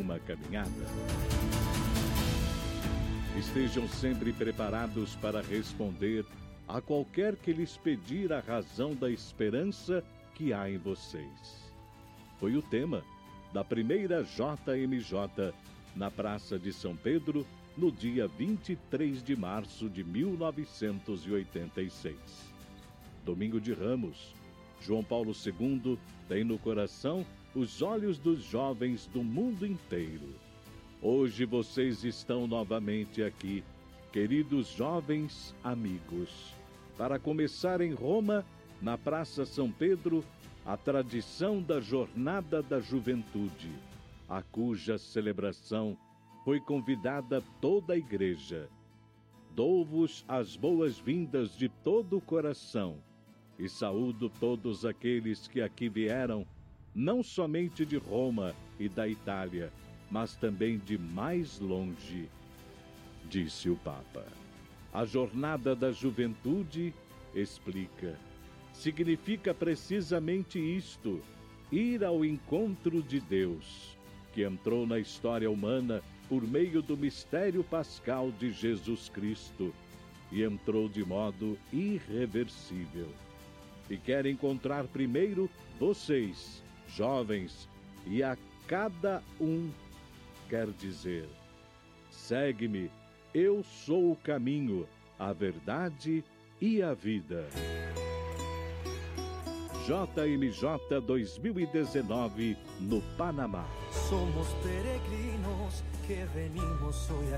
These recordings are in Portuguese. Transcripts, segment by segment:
uma caminhada. Estejam sempre preparados para responder a qualquer que lhes pedir a razão da esperança que há em vocês. Foi o tema da primeira JMJ na Praça de São Pedro no dia 23 de março de 1986. Domingo de Ramos, João Paulo II tem no coração os olhos dos jovens do mundo inteiro. Hoje vocês estão novamente aqui, queridos jovens amigos, para começar em Roma, na Praça São Pedro, a tradição da Jornada da Juventude, a cuja celebração foi convidada toda a Igreja. Dou-vos as boas-vindas de todo o coração e saúdo todos aqueles que aqui vieram, não somente de Roma e da Itália, mas também de mais longe, disse o Papa. A jornada da juventude, explica, significa precisamente isto: ir ao encontro de Deus, que entrou na história humana por meio do mistério pascal de Jesus Cristo e entrou de modo irreversível. E quer encontrar primeiro vocês, jovens, e a cada um quer dizer: segue-me, eu sou o caminho, a verdade e a vida. JMJ 2019 no Panamá. Somos peregrinos que venimos hoy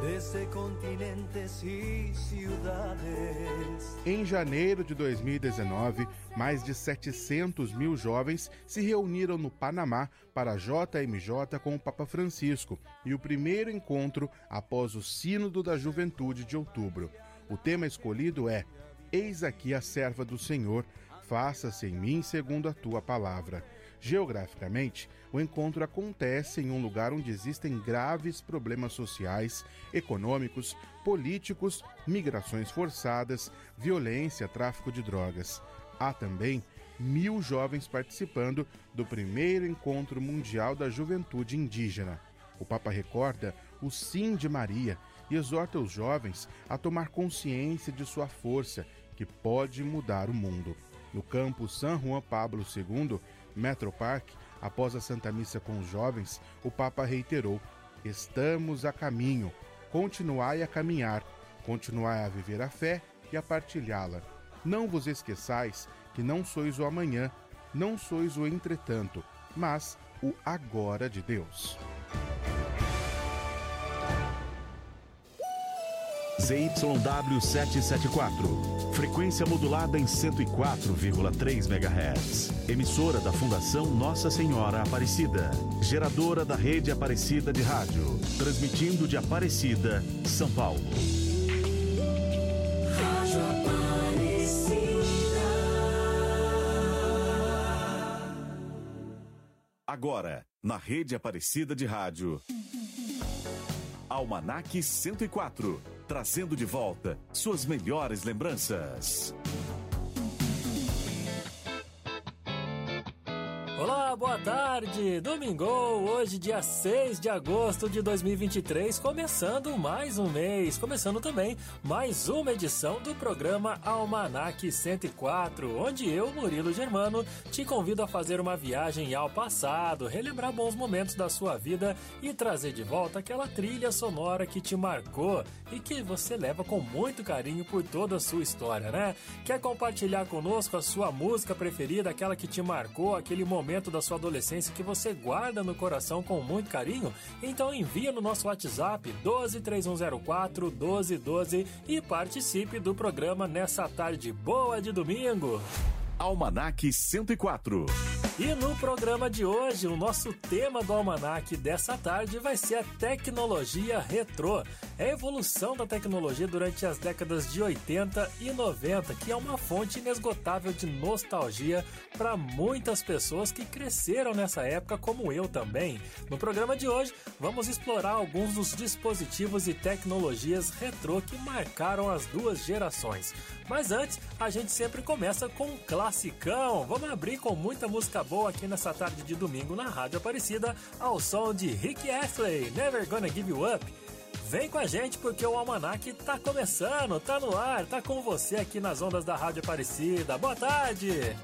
desde continentes e ciudades. Em janeiro de 2019, mais de 700 mil jovens se reuniram no Panamá para a JMJ com o Papa Francisco e o primeiro encontro após o Sínodo da Juventude de outubro. O tema escolhido é Eis aqui a serva do Senhor, faça-se em mim segundo a tua palavra. Geograficamente, o encontro acontece em um lugar onde existem graves problemas sociais, econômicos, políticos, migrações forçadas, violência, tráfico de drogas. Há também mil jovens participando do primeiro encontro mundial da juventude indígena. O Papa recorda o sim de Maria e exorta os jovens a tomar consciência de sua força que pode mudar o mundo. No campo San Juan Pablo II, Metro Park, após a Santa Missa com os jovens, o Papa reiterou: Estamos a caminho, continuai a caminhar, continuai a viver a fé e a partilhá-la. Não vos esqueçais que não sois o amanhã, não sois o entretanto, mas o agora de Deus. ZYW 774. Frequência modulada em 104,3 MHz. Emissora da Fundação Nossa Senhora Aparecida. Geradora da Rede Aparecida de Rádio. Transmitindo de Aparecida, São Paulo. Rádio Aparecida. Agora, na Rede Aparecida de Rádio. Almanac 104, trazendo de volta suas melhores lembranças. Boa tarde! Domingo, hoje, dia 6 de agosto de 2023, começando mais um mês, começando também mais uma edição do programa Almanac 104, onde eu, Murilo Germano, te convido a fazer uma viagem ao passado, relembrar bons momentos da sua vida e trazer de volta aquela trilha sonora que te marcou e que você leva com muito carinho por toda a sua história, né? Quer compartilhar conosco a sua música preferida, aquela que te marcou, aquele momento da sua adolescência que você guarda no coração com muito carinho? Então envia no nosso WhatsApp 123104 1212 e participe do programa nessa tarde boa de domingo. Almanac 104. E no programa de hoje, o nosso tema do almanac dessa tarde vai ser a tecnologia retrô. É a evolução da tecnologia durante as décadas de 80 e 90, que é uma fonte inesgotável de nostalgia para muitas pessoas que cresceram nessa época, como eu também. No programa de hoje, vamos explorar alguns dos dispositivos e tecnologias retrô que marcaram as duas gerações. Mas antes, a gente sempre começa com um classicão. Vamos abrir com muita música boa aqui nessa tarde de domingo na Rádio Aparecida, ao som de Rick Astley, Never Gonna Give You Up. Vem com a gente porque o Almanac tá começando, tá no ar, tá com você aqui nas ondas da Rádio Aparecida. Boa tarde!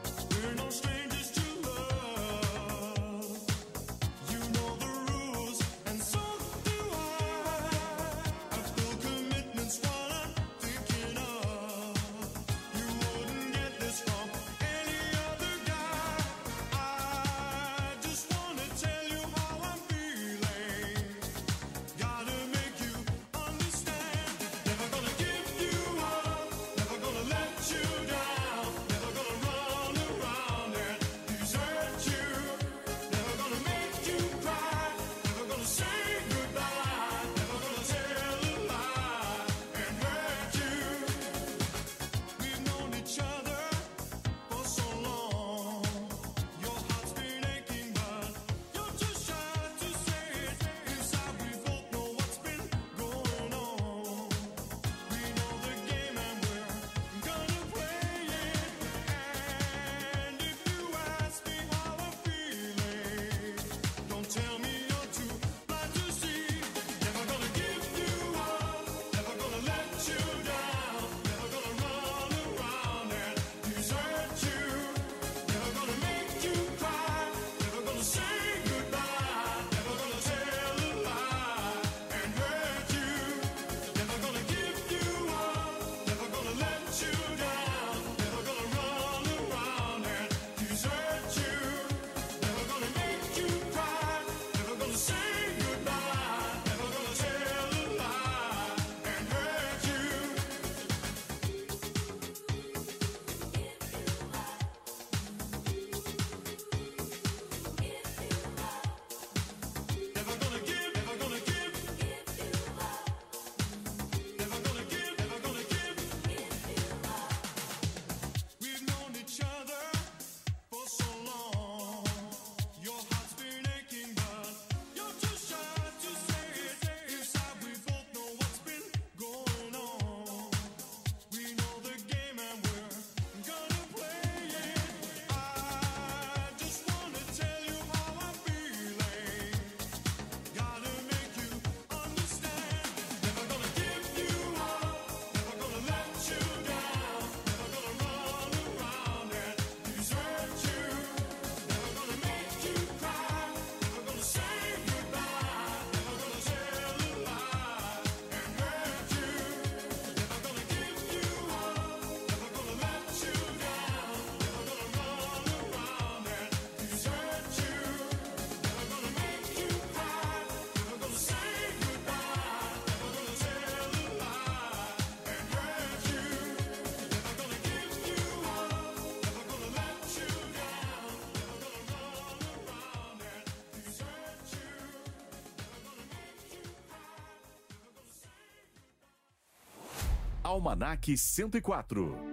Almanac 104.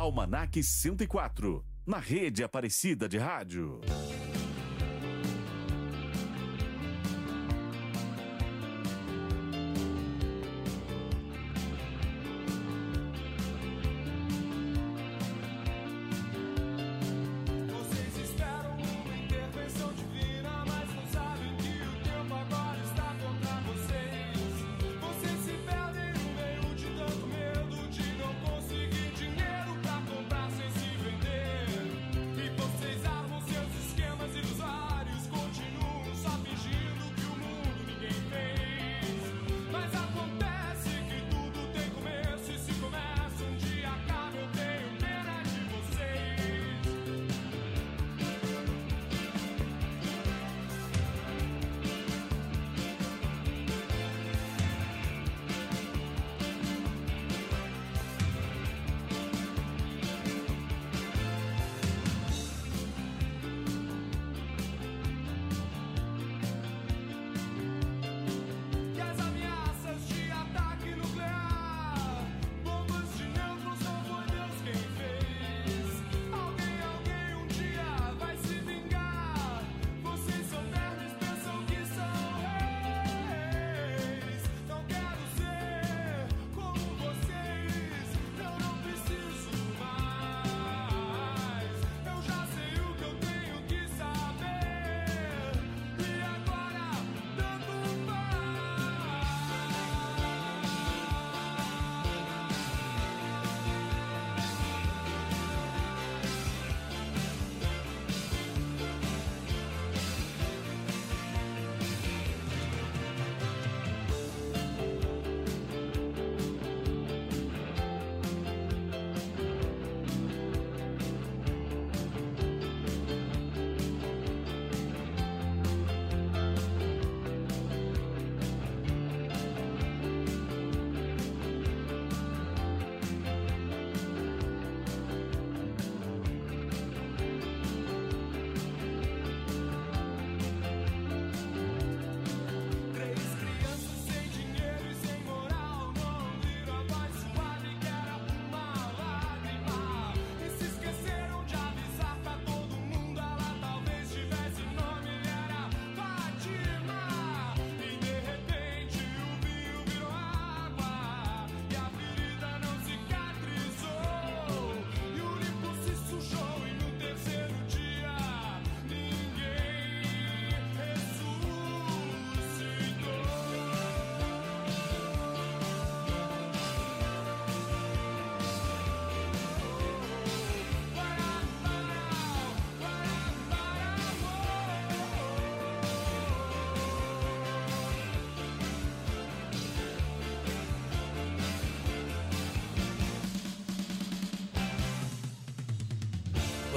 Almanac 104, na rede Aparecida de Rádio.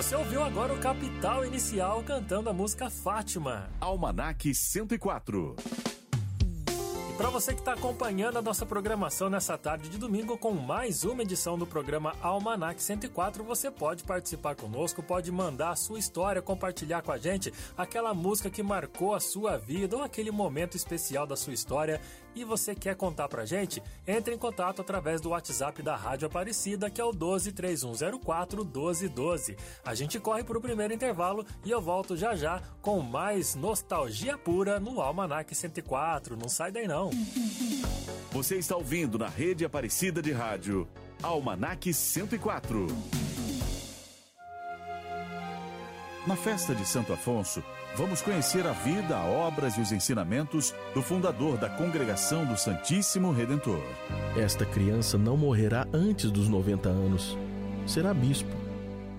Você ouviu agora o Capital Inicial cantando a música Fátima. Almanac 104. E para você que está acompanhando a nossa programação nessa tarde de domingo com mais uma edição do programa Almanac 104, você pode participar conosco, pode mandar a sua história, compartilhar com a gente aquela música que marcou a sua vida ou aquele momento especial da sua história e você quer contar pra gente, entre em contato através do WhatsApp da Rádio Aparecida, que é o 123104 1212. A gente corre pro primeiro intervalo e eu volto já já com mais nostalgia pura no Almanac 104. Não sai daí não. Você está ouvindo na Rede Aparecida de Rádio, Almanac 104. Na festa de Santo Afonso, vamos conhecer a vida, obras e os ensinamentos do fundador da Congregação do Santíssimo Redentor. Esta criança não morrerá antes dos 90 anos. Será bispo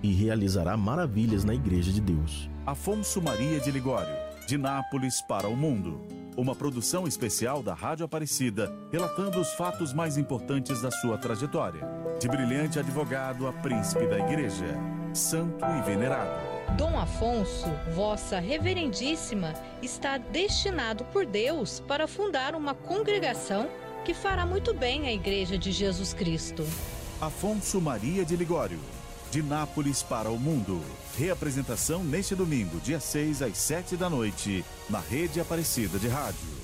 e realizará maravilhas na Igreja de Deus. Afonso Maria de Ligório, de Nápoles para o Mundo. Uma produção especial da Rádio Aparecida, relatando os fatos mais importantes da sua trajetória. De brilhante advogado a príncipe da Igreja, santo e venerado. Dom Afonso, vossa reverendíssima, está destinado por Deus para fundar uma congregação que fará muito bem à Igreja de Jesus Cristo. Afonso Maria de Ligório, de Nápoles para o Mundo. Reapresentação neste domingo, dia 6 às 7 da noite, na Rede Aparecida de Rádio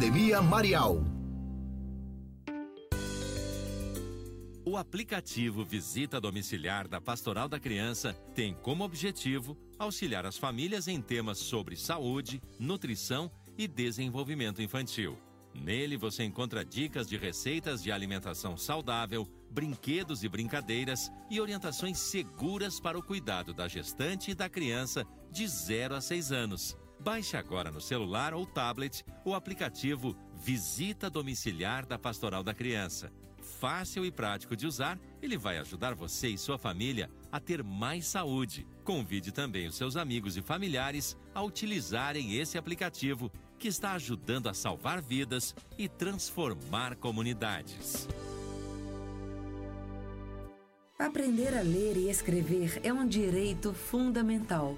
Marial. O aplicativo Visita Domiciliar da Pastoral da Criança tem como objetivo auxiliar as famílias em temas sobre saúde, nutrição e desenvolvimento infantil. Nele você encontra dicas de receitas de alimentação saudável, brinquedos e brincadeiras e orientações seguras para o cuidado da gestante e da criança de 0 a 6 anos. Baixe agora no celular ou tablet o aplicativo Visita Domiciliar da Pastoral da Criança. Fácil e prático de usar, ele vai ajudar você e sua família a ter mais saúde. Convide também os seus amigos e familiares a utilizarem esse aplicativo que está ajudando a salvar vidas e transformar comunidades. Aprender a ler e escrever é um direito fundamental.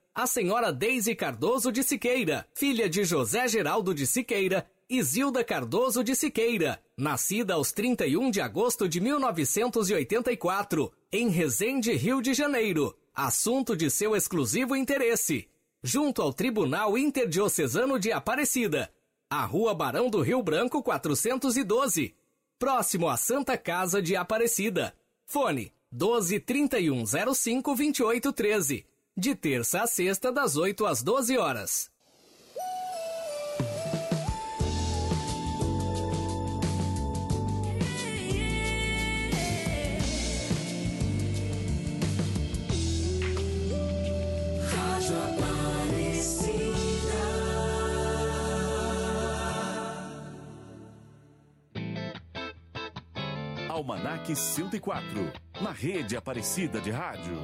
a senhora Deise Cardoso de Siqueira, filha de José Geraldo de Siqueira e Zilda Cardoso de Siqueira, nascida aos 31 de agosto de 1984, em Resende, Rio de Janeiro, assunto de seu exclusivo interesse, junto ao Tribunal Interdiocesano de Aparecida, a Rua Barão do Rio Branco 412, próximo à Santa Casa de Aparecida. Fone 12 3105 2813 de terça a sexta, das 8 às 12 horas. Almanac 104, na rede Aparecida de Rádio.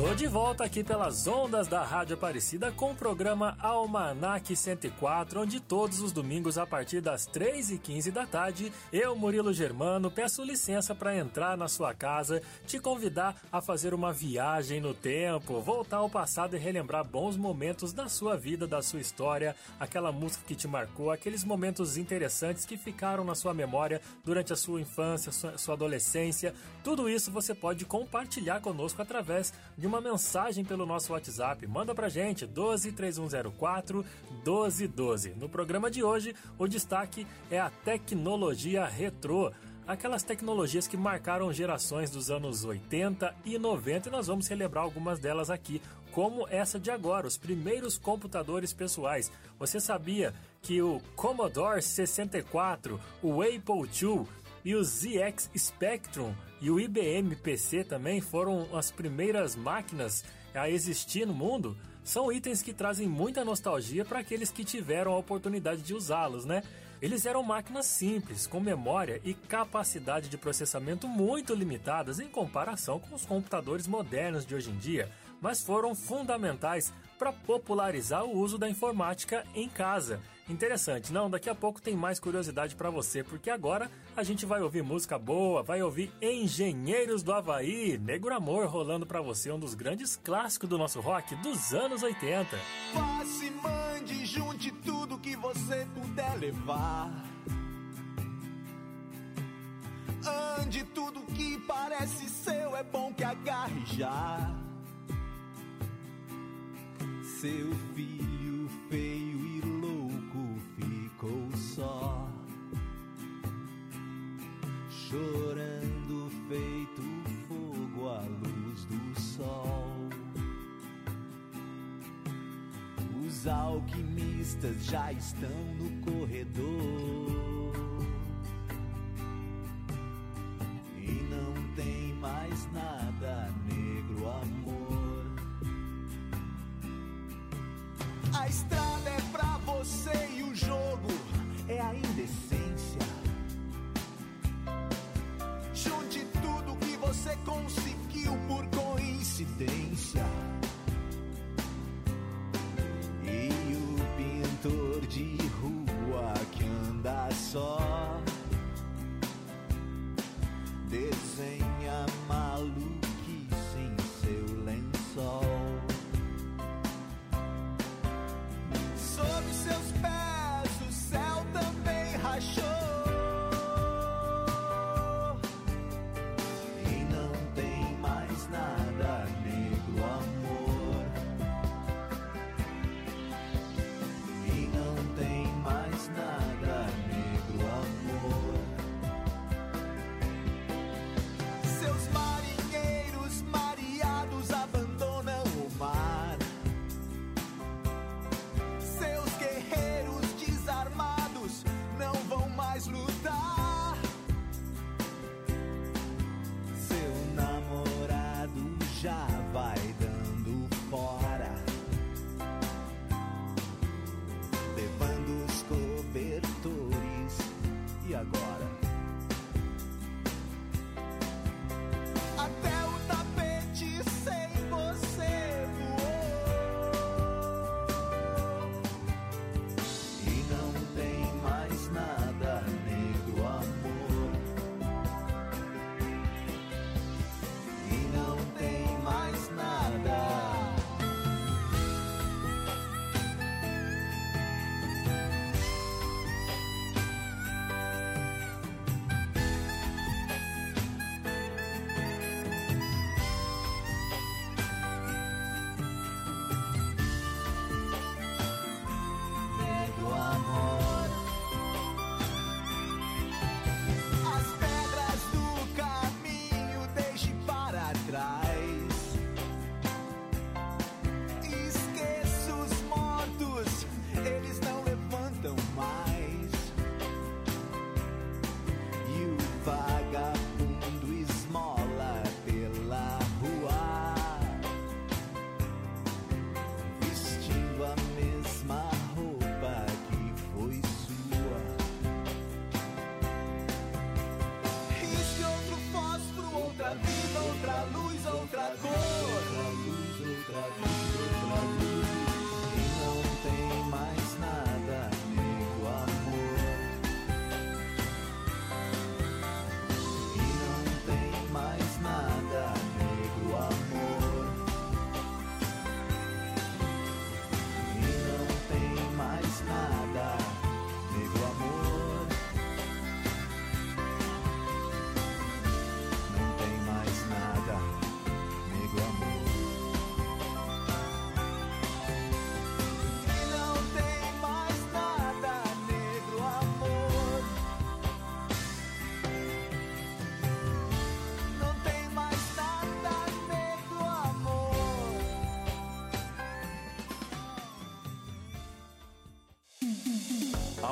Tô de volta aqui pelas ondas da Rádio Aparecida com o programa Almanac 104, onde todos os domingos a partir das 3h15 da tarde, eu, Murilo Germano, peço licença para entrar na sua casa, te convidar a fazer uma viagem no tempo, voltar ao passado e relembrar bons momentos da sua vida, da sua história, aquela música que te marcou, aqueles momentos interessantes que ficaram na sua memória durante a sua infância, sua, adolescência. Tudo isso você pode compartilhar conosco através de uma mensagem pelo nosso WhatsApp. Manda pra gente 12 3104 1212. No programa de hoje, o destaque é a tecnologia retrô aquelas tecnologias que marcaram gerações dos anos 80 e 90 e nós vamos celebrar algumas delas aqui, como essa de agora, os primeiros computadores pessoais. Você sabia que o Commodore 64, o Apple II e o ZX Spectrum e o IBM PC também foram as primeiras máquinas a existir no mundo, são itens que trazem muita nostalgia para aqueles que tiveram a oportunidade de usá-los, né? Eles eram máquinas simples, com memória e capacidade de processamento muito limitadas em comparação com os computadores modernos de hoje em dia, mas foram fundamentais para popularizar o uso da informática em casa. Interessante, não? Daqui a pouco tem mais curiosidade para você, porque agora a gente vai ouvir música boa, vai ouvir Engenheiros do Havaí, Negro Amor rolando para você, um dos grandes clássicos do nosso rock dos anos 80. Passe, mande, junte tudo que você puder levar. Ande tudo que parece seu, é bom que agarre já seu filho feio chorando feito fogo à luz do sol. Os alquimistas já estão no corredor e não tem mais nada, negro amor. A estrada é pra você e o jogo é ainda esse você conseguiu por coincidência. E o pintor de rua que anda só desenha maluco.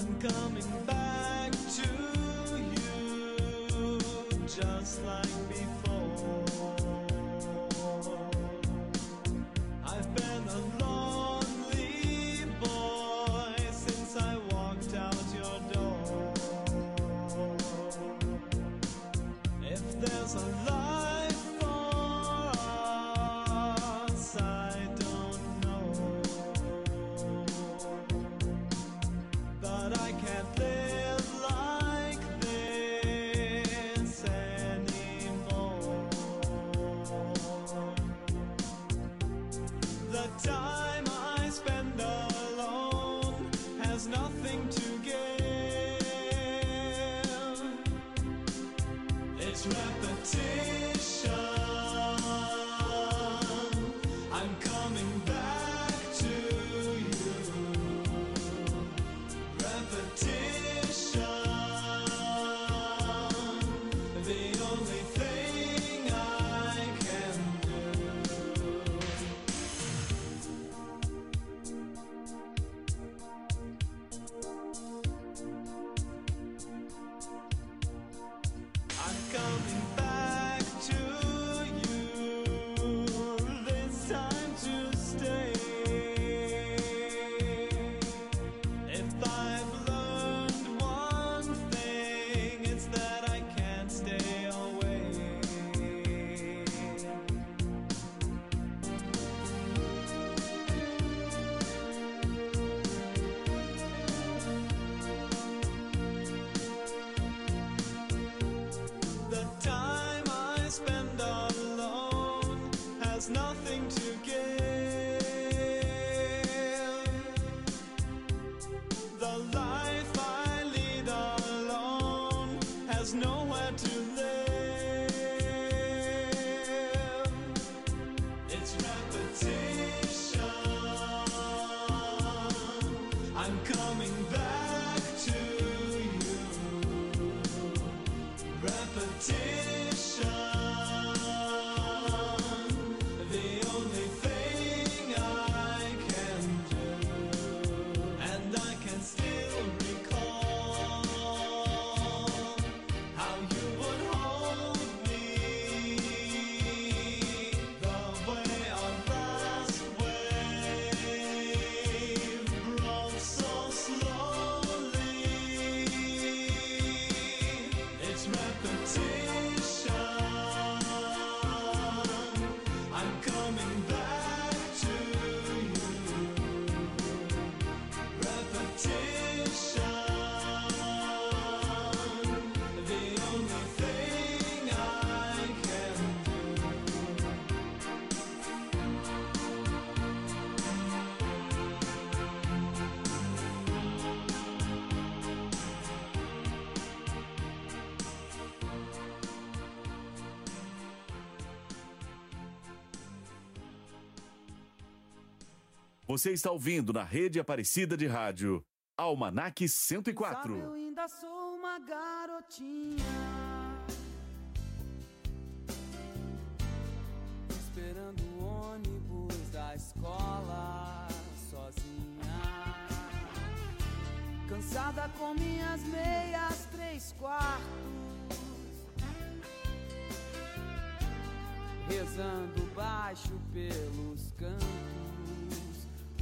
I'm coming back to you just like before. Você está ouvindo na rede Aparecida de Rádio, Almanac 104. Sabe, eu ainda sou uma garotinha. Esperando o ônibus da escola sozinha. Cansada com minhas meias três quartos. Rezando baixo pelos cantos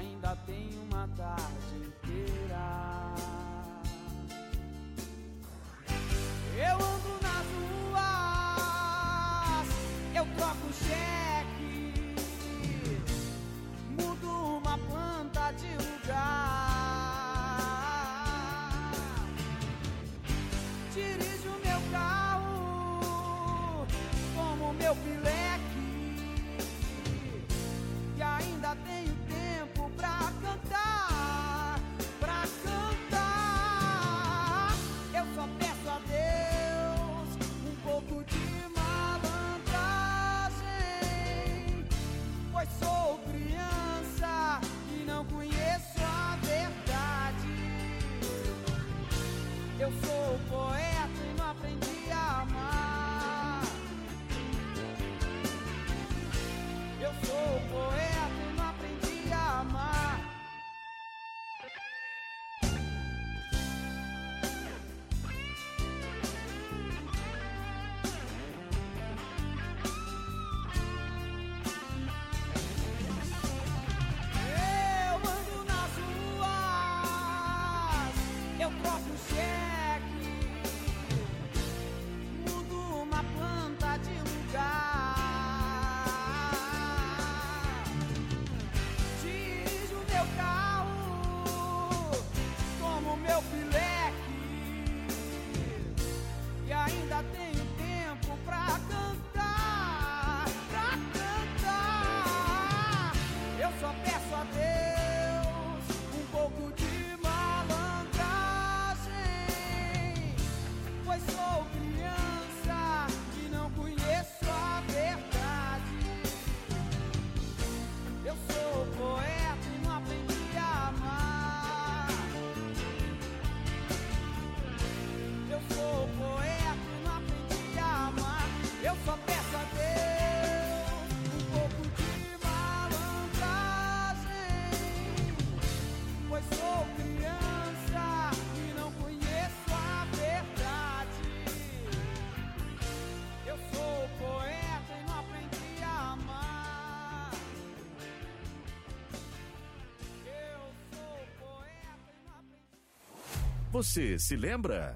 ainda tenho uma tarde inteira. Eu ando nas ruas, eu troco cheque, mudo uma planta de lugar. Dirijo meu carro como meu pileque e ainda tenho Você se lembra?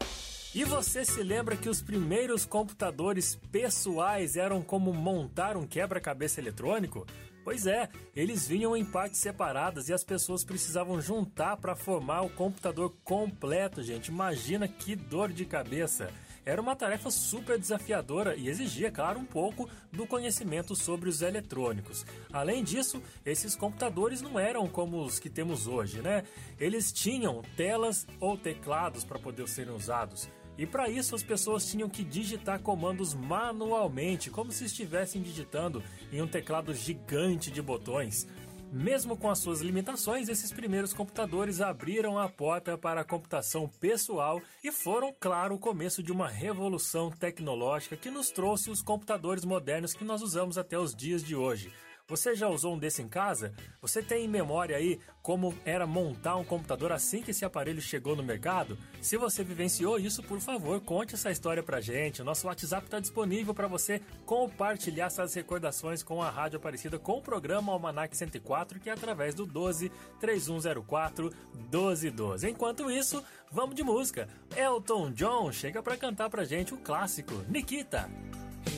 E você se lembra que os primeiros computadores pessoais eram como montar um quebra-cabeça eletrônico? Pois é, eles vinham em partes separadas e as pessoas precisavam juntar para formar o computador completo, gente. Imagina que dor de cabeça. Era uma tarefa super desafiadora e exigia, claro, um pouco do conhecimento sobre os eletrônicos. Além disso, esses computadores não eram como os que temos hoje, né? Eles tinham telas ou teclados para poder serem usados. E para isso as pessoas tinham que digitar comandos manualmente, como se estivessem digitando em um teclado gigante de botões. Mesmo com as suas limitações, esses primeiros computadores abriram a porta para a computação pessoal e foram, claro, o começo de uma revolução tecnológica que nos trouxe os computadores modernos que nós usamos até os dias de hoje. Você já usou um desse em casa? Você tem em memória aí como era montar um computador assim que esse aparelho chegou no mercado? Se você vivenciou isso, por favor, conte essa história pra gente. O nosso WhatsApp está disponível para você compartilhar essas recordações com a Rádio Aparecida com o programa Almanac 104, que é através do 12 3104 1212. Enquanto isso, vamos de música. Elton John chega para cantar pra gente o clássico Nikita.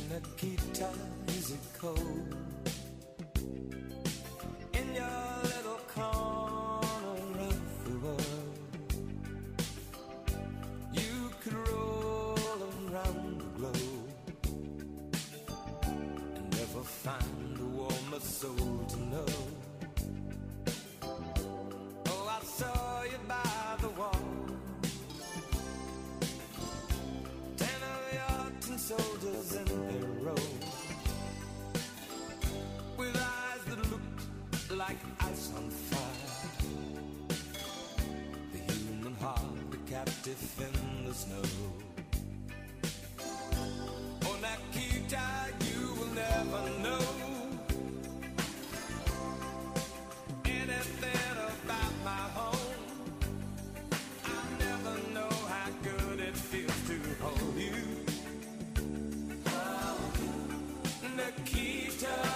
Nikita, is it cold? With eyes that like ice on fire. The human heart, a captive in the snow. Nikita,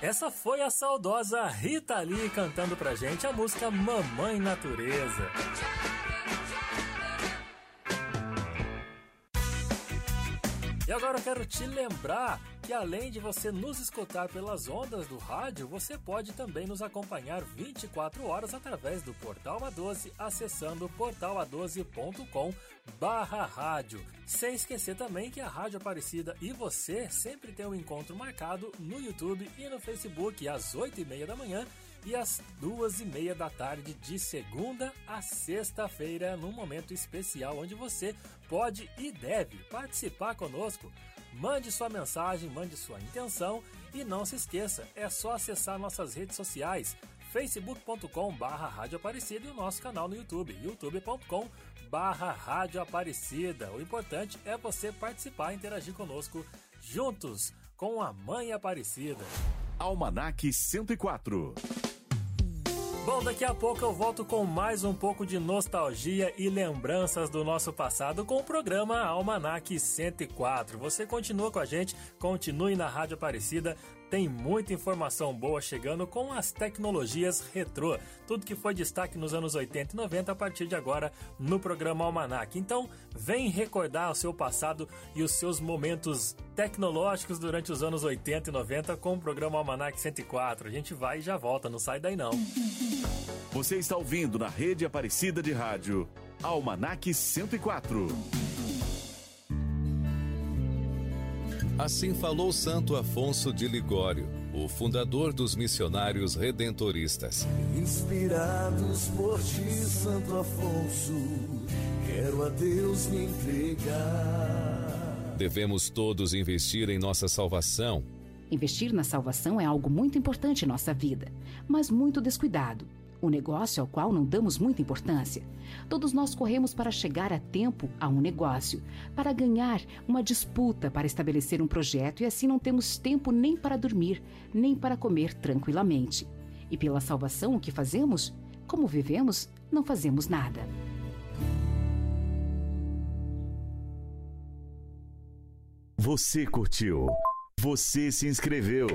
Essa foi a saudosa Rita Lee cantando pra gente a música Mamãe Natureza. E agora eu quero te lembrar que além de você nos escutar pelas ondas do rádio, você pode também nos acompanhar 24 horas através do Portal A12, acessando portala12.com barra rádio. Sem esquecer também que a Rádio Aparecida e você sempre tem um encontro marcado no YouTube e no Facebook às 8 e meia da manhã e às duas e meia da tarde de segunda a sexta-feira, num momento especial onde você pode e deve participar conosco. Mande sua mensagem, mande sua intenção e não se esqueça, é só acessar nossas redes sociais facebook.com barra Rádio Aparecida e o nosso canal no YouTube, youtube.com barra Rádio Aparecida. O importante é você participar e interagir conosco juntos com a Mãe Aparecida. Almanac 104. Bom, daqui a pouco eu volto com mais um pouco de nostalgia e lembranças do nosso passado com o programa Almanac 104. Você continua com a gente, continue na Rádio Aparecida. Tem muita informação boa chegando com as tecnologias retrô. Tudo que foi destaque nos anos 80 e 90 a partir de agora no programa Almanac. Então, vem recordar o seu passado e os seus momentos tecnológicos durante os anos 80 e 90 com o programa Almanac 104. A gente vai e já volta, não sai daí não. Você está ouvindo na rede Aparecida de Rádio Almanac 104. Assim falou Santo Afonso de Ligório, o fundador dos missionários redentoristas. Inspirados por ti, Santo Afonso, quero a Deus me entregar. Devemos todos investir em nossa salvação. Investir na salvação é algo muito importante em nossa vida, mas muito descuidado. Um negócio ao qual não damos muita importância. Todos nós corremos para chegar a tempo a um negócio, para ganhar uma disputa, para estabelecer um projeto e assim não temos tempo nem para dormir, nem para comer tranquilamente. E pela salvação, o que fazemos? Como vivemos, não fazemos nada. Você curtiu? Você se inscreveu?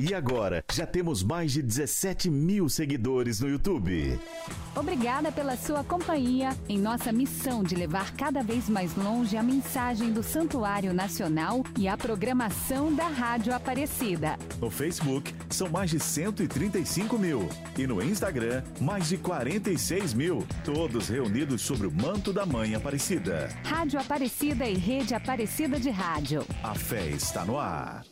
E agora, já temos mais de 17 mil seguidores no YouTube. Obrigada pela sua companhia em nossa missão de levar cada vez mais longe a mensagem do Santuário Nacional e a programação da Rádio Aparecida. No Facebook, são mais de 135 mil. E no Instagram, mais de 46 mil. Todos reunidos sobre o manto da Mãe Aparecida. Rádio Aparecida e Rede Aparecida de Rádio. A fé está no ar.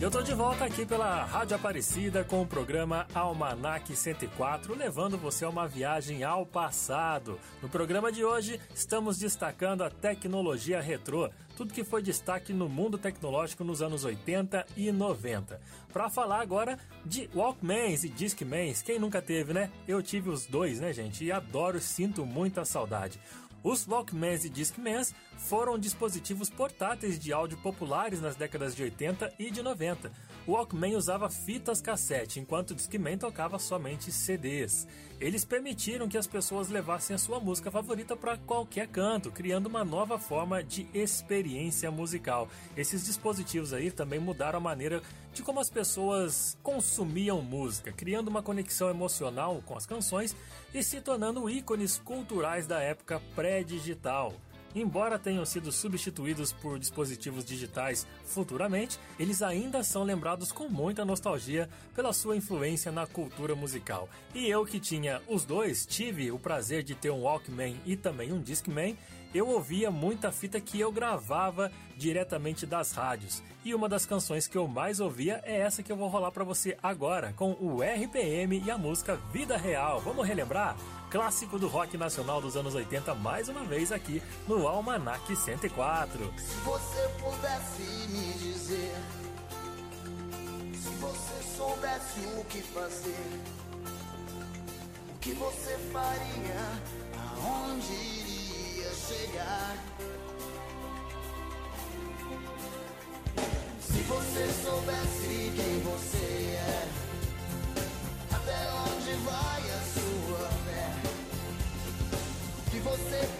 Eu tô de volta aqui pela Rádio Aparecida com o programa Almanac 104, levando você a uma viagem ao passado. No programa de hoje, estamos destacando a tecnologia retrô, tudo que foi destaque no mundo tecnológico nos anos 80 e 90. Para falar agora de Walkmans e Discmans, quem nunca teve, né? Eu tive os dois, né, gente? E adoro, sinto muita saudade. Os Walkmans e Discmans foram dispositivos portáteis de áudio populares nas décadas de 80 e de 90. O Walkman usava fitas cassete, enquanto o Discman tocava somente CDs. Eles permitiram que as pessoas levassem a sua música favorita para qualquer canto, criando uma nova forma de experiência musical. Esses dispositivos aí também mudaram a maneira de como as pessoas consumiam música, criando uma conexão emocional com as canções e se tornando ícones culturais da época pré-digital. Embora tenham sido substituídos por dispositivos digitais futuramente, eles ainda são lembrados com muita nostalgia pela sua influência na cultura musical. E eu que tinha os dois, tive o prazer de ter um Walkman e também um Discman, eu ouvia muita fita que eu gravava diretamente das rádios. E uma das canções que eu mais ouvia é essa que eu vou rolar para você agora, com o RPM e a música Vida Real. Vamos relembrar? Clássico do rock nacional dos anos 80, mais uma vez aqui no Almanac 104. Se você pudesse me dizer, se você soubesse o que fazer, o que você faria, aonde iria chegar? Se você soubesse quem você é, até onde vai a sua fé? Que você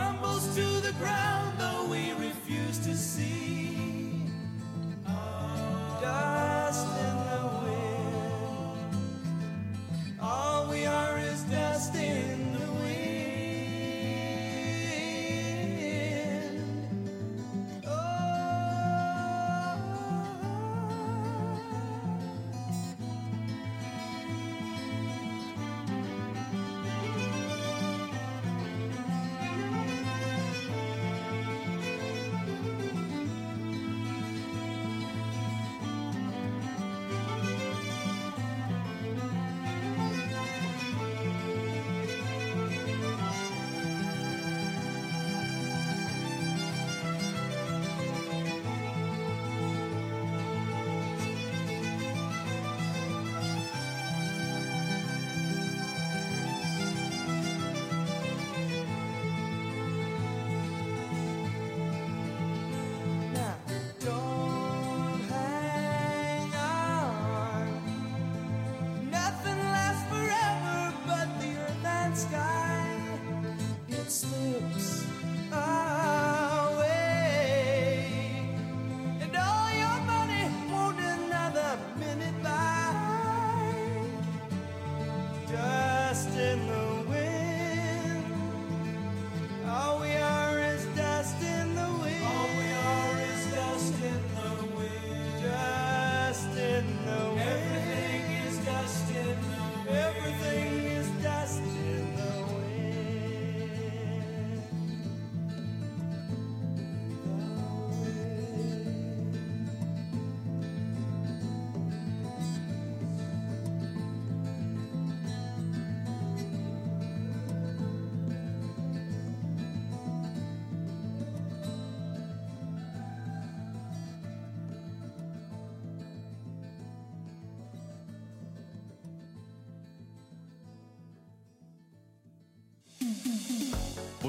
crumbles to the ground, though we refuse to see.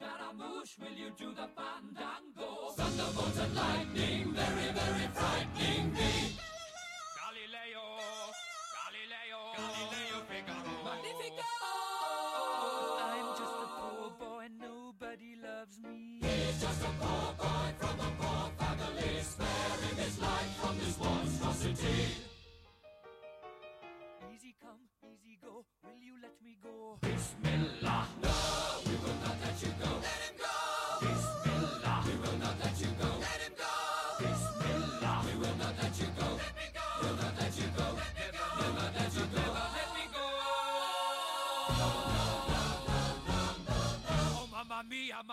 Scaramouche, will you do the fandango? Thunderbolts and lightning,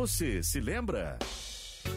Você se lembra?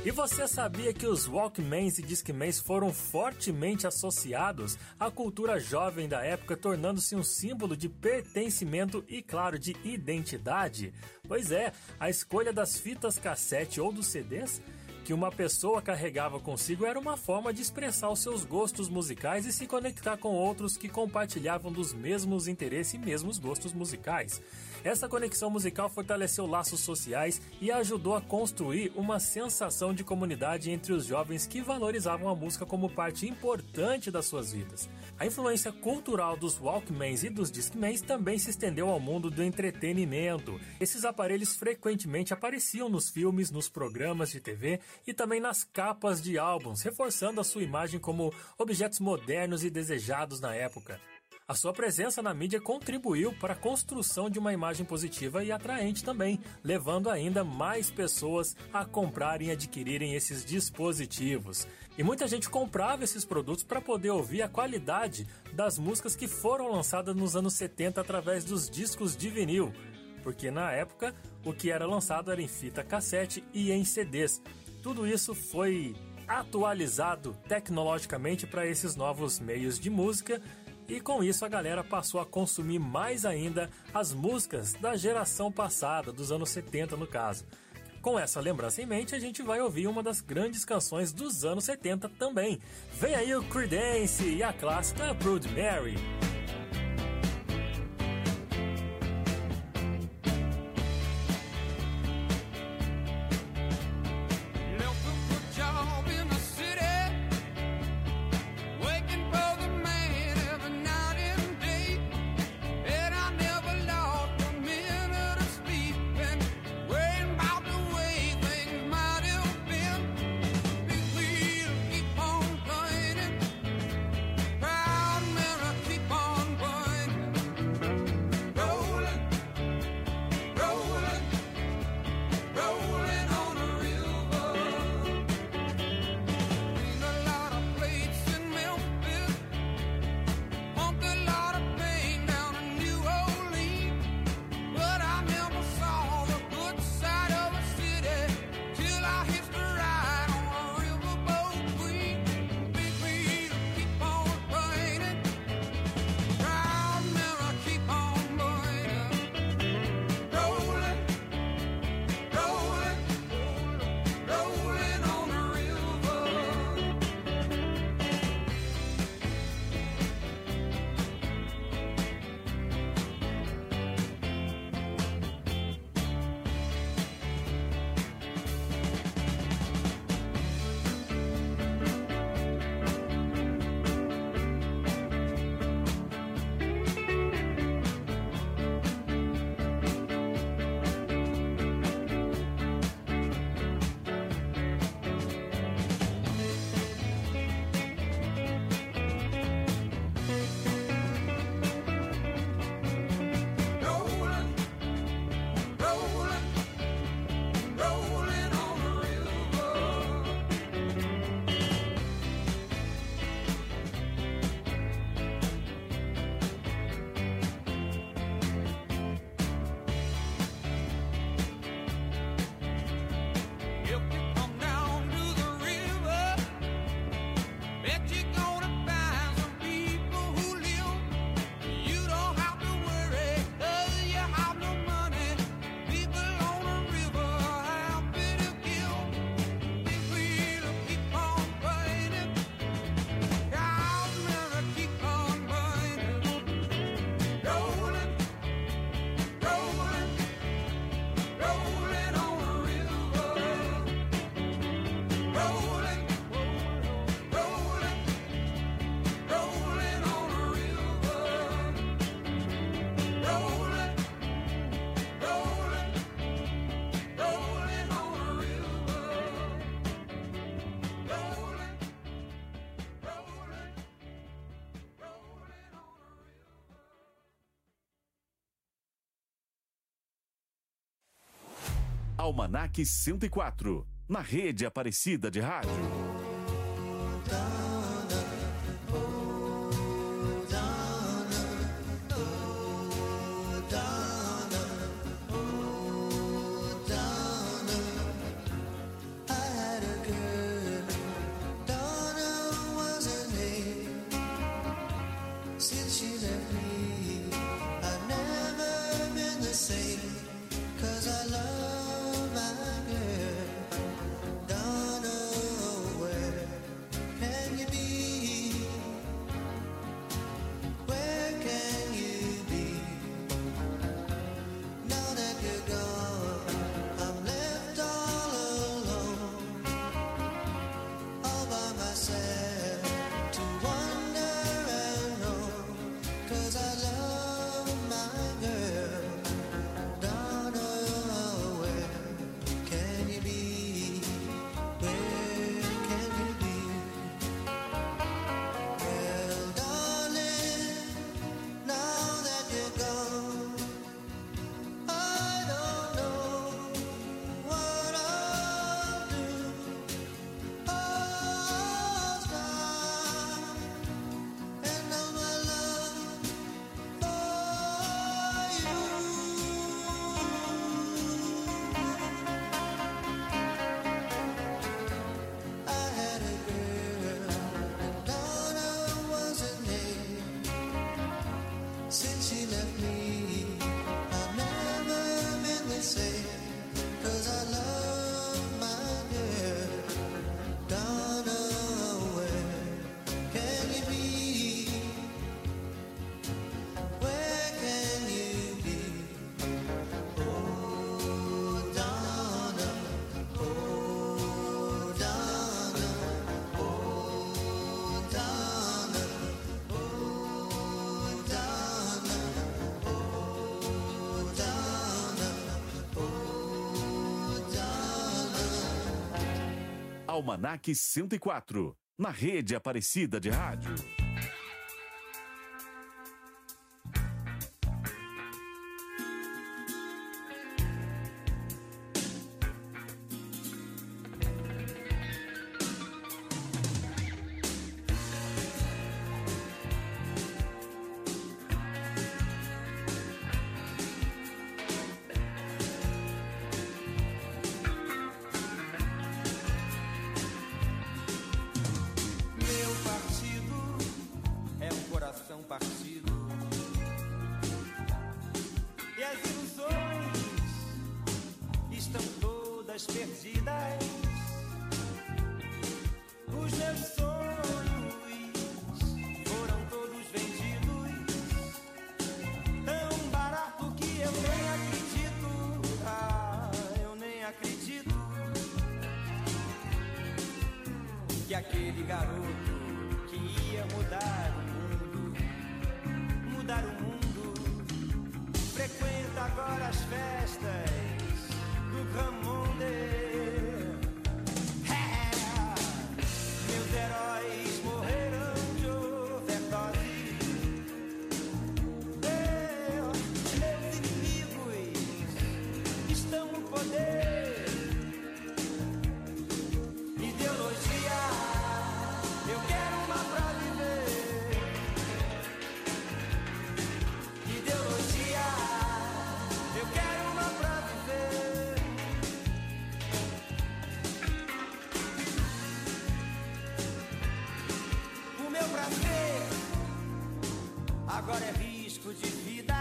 E você sabia que os Walkmans e Discmans foram fortemente associados à cultura jovem da época, tornando-se um símbolo de pertencimento e, claro, de identidade? Pois é, a escolha das fitas cassete ou dos CDs que uma pessoa carregava consigo era uma forma de expressar os seus gostos musicais e se conectar com outros que compartilhavam dos mesmos interesses e mesmos gostos musicais. Essa conexão musical fortaleceu laços sociais e ajudou a construir uma sensação de comunidade entre os jovens que valorizavam a música como parte importante das suas vidas. A influência cultural dos Walkmans e dos Discmans também se estendeu ao mundo do entretenimento. Esses aparelhos frequentemente apareciam nos filmes, nos programas de TV e também nas capas de álbuns, reforçando a sua imagem como objetos modernos e desejados na época. A sua presença na mídia contribuiu para a construção de uma imagem positiva e atraente também, levando ainda mais pessoas a comprarem e adquirirem esses dispositivos. E muita gente comprava esses produtos para poder ouvir a qualidade das músicas que foram lançadas nos anos 70 através dos discos de vinil, porque na época o que era lançado era em fita cassete e em CDs. Tudo isso foi atualizado tecnologicamente para esses novos meios de música e com isso a galera passou a consumir mais ainda as músicas da geração passada, dos anos 70 no caso. Com essa lembrança em mente, a gente vai ouvir uma das grandes canções dos anos 70 também. Vem aí o Creedence e a clássica Brood Mary. Almanac 104, na rede Aparecida de Rádio. Almanac 104, na rede Aparecida de Rádio. Agora é risco de vida.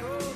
claro.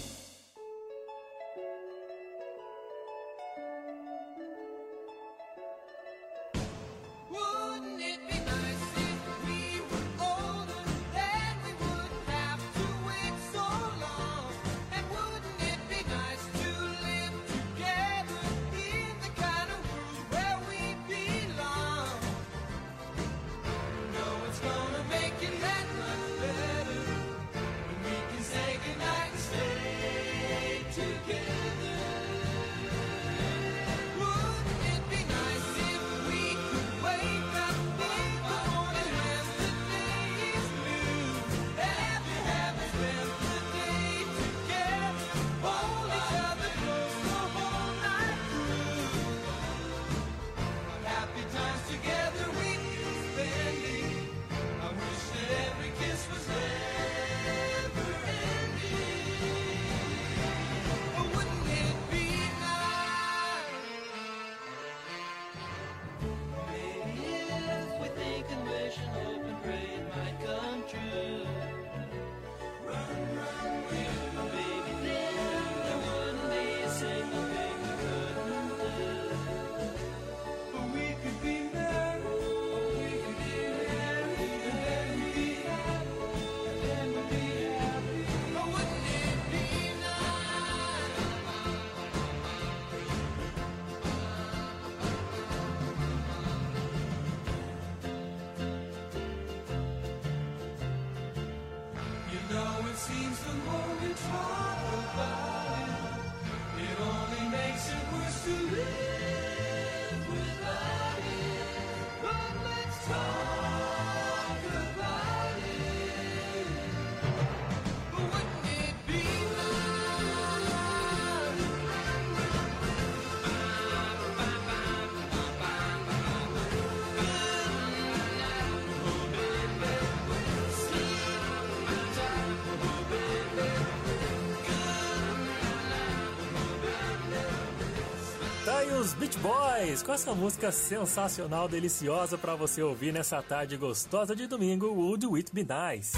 Beach Boys com essa música sensacional, deliciosa pra você ouvir nessa tarde gostosa de domingo, Would It Be Nice.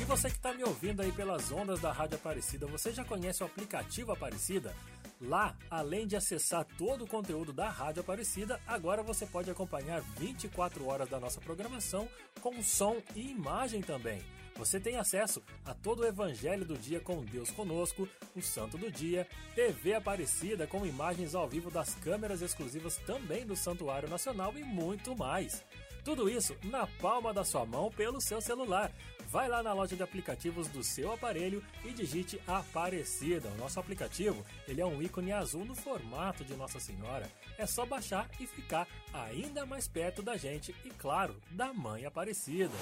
E você que tá me ouvindo aí pelas ondas da Rádio Aparecida, você já conhece o aplicativo Aparecida? Lá, além de acessar todo o conteúdo da Rádio Aparecida, agora você pode acompanhar 24 horas da nossa programação com som e imagem também. Você tem acesso a todo o Evangelho do Dia com Deus Conosco, o Santo do Dia, TV Aparecida com imagens ao vivo das câmeras exclusivas também do Santuário Nacional e muito mais. Tudo isso na palma da sua mão pelo seu celular. Vai lá na loja de aplicativos do seu aparelho e digite Aparecida. O nosso aplicativo ele é um ícone azul no formato de Nossa Senhora. É só baixar e ficar ainda mais perto da gente e, claro, da Mãe Aparecida.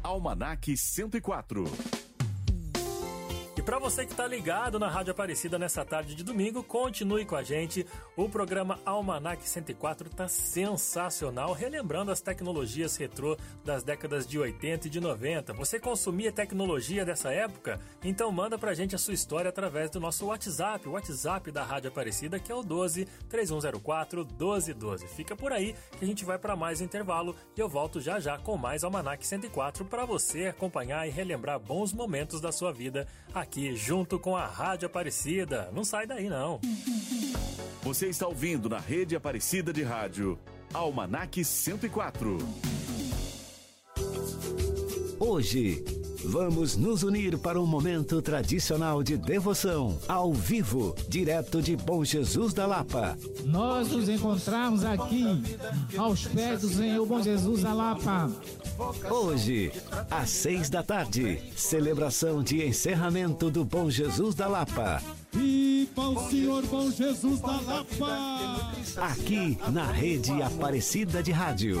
Almanac 104. Para você que tá ligado na Rádio Aparecida nessa tarde de domingo, continue com a gente. O programa Almanac 104 tá sensacional, relembrando as tecnologias retrô das décadas de 80 e de 90. Você consumia tecnologia dessa época? Então manda pra gente a sua história através do nosso WhatsApp, o WhatsApp da Rádio Aparecida, que é o 12 3104 1212. Fica por aí que a gente vai para mais intervalo e eu volto já já com mais Almanac 104 para você acompanhar e relembrar bons momentos da sua vida aqui junto com a Rádio Aparecida. Não sai daí não. Você está ouvindo na rede Aparecida de Rádio. Almanac 104. Hoje, Vamos nos unir para um momento tradicional de devoção, ao vivo, direto de Bom Jesus da Lapa. Nós nos encontramos aqui, aos pés do Senhor Bom Jesus da Lapa. Hoje, às seis da tarde, celebração de encerramento do Bom Jesus da Lapa. Viva o Senhor Bom Jesus da Lapa! Aqui na Rede Aparecida de Rádio.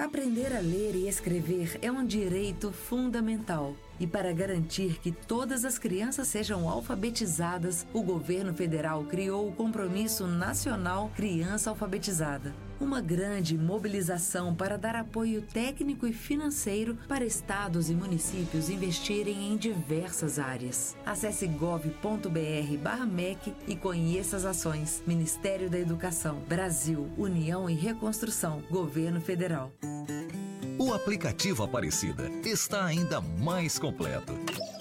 Aprender a ler e escrever é um direito fundamental. E para garantir que todas as crianças sejam alfabetizadas, o governo federal criou o Compromisso Nacional Criança Alfabetizada. Uma grande mobilização para dar apoio técnico e financeiro para estados e municípios investirem em diversas áreas. Acesse gov.br/mec e conheça as ações. Ministério da Educação, Brasil, União e Reconstrução, Governo Federal. O aplicativo Aparecida está ainda mais completo.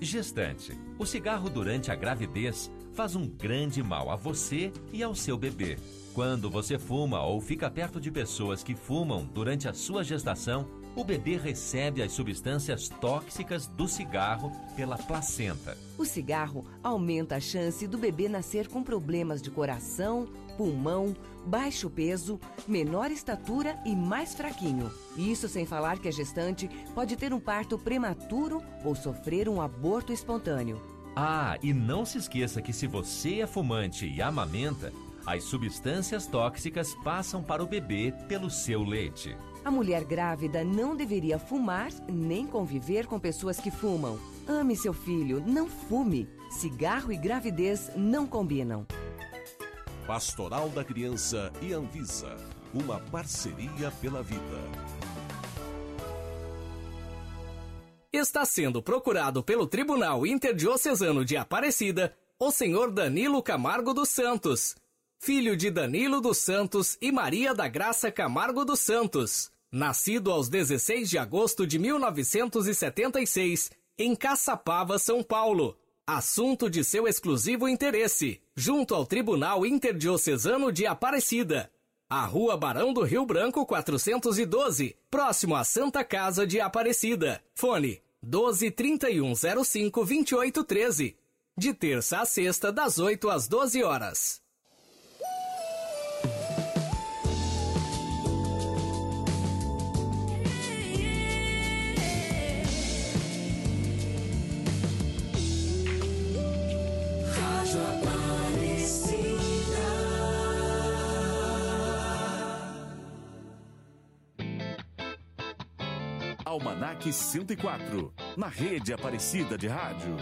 Gestante, o cigarro durante a gravidez faz um grande mal a você e ao seu bebê. Quando você fuma ou fica perto de pessoas que fumam durante a sua gestação, o bebê recebe as substâncias tóxicas do cigarro pela placenta. O cigarro aumenta a chance do bebê nascer com problemas de coração, pulmão, baixo peso, menor estatura e mais fraquinho. Isso sem falar que a gestante pode ter um parto prematuro ou sofrer um aborto espontâneo. Ah, e não se esqueça que se você é fumante e amamenta, as substâncias tóxicas passam para o bebê pelo seu leite. A mulher grávida não deveria fumar nem conviver com pessoas que fumam. Ame seu filho, não fume. Cigarro e gravidez não combinam. Pastoral da Criança e Anvisa. Uma parceria pela vida. Está sendo procurado pelo Tribunal Interdiocesano de Aparecida o senhor Danilo Camargo dos Santos, filho de Danilo dos Santos e Maria da Graça Camargo dos Santos, nascido aos 16 de agosto de 1976 em Caçapava, São Paulo. Assunto de seu exclusivo interesse, junto ao Tribunal Interdiocesano de Aparecida. A Rua Barão do Rio Branco 412, próximo à Santa Casa de Aparecida. Fone 12 3105 2813. De terça a sexta, das 8 às 12 horas. Almanac 104, na rede Aparecida de Rádio.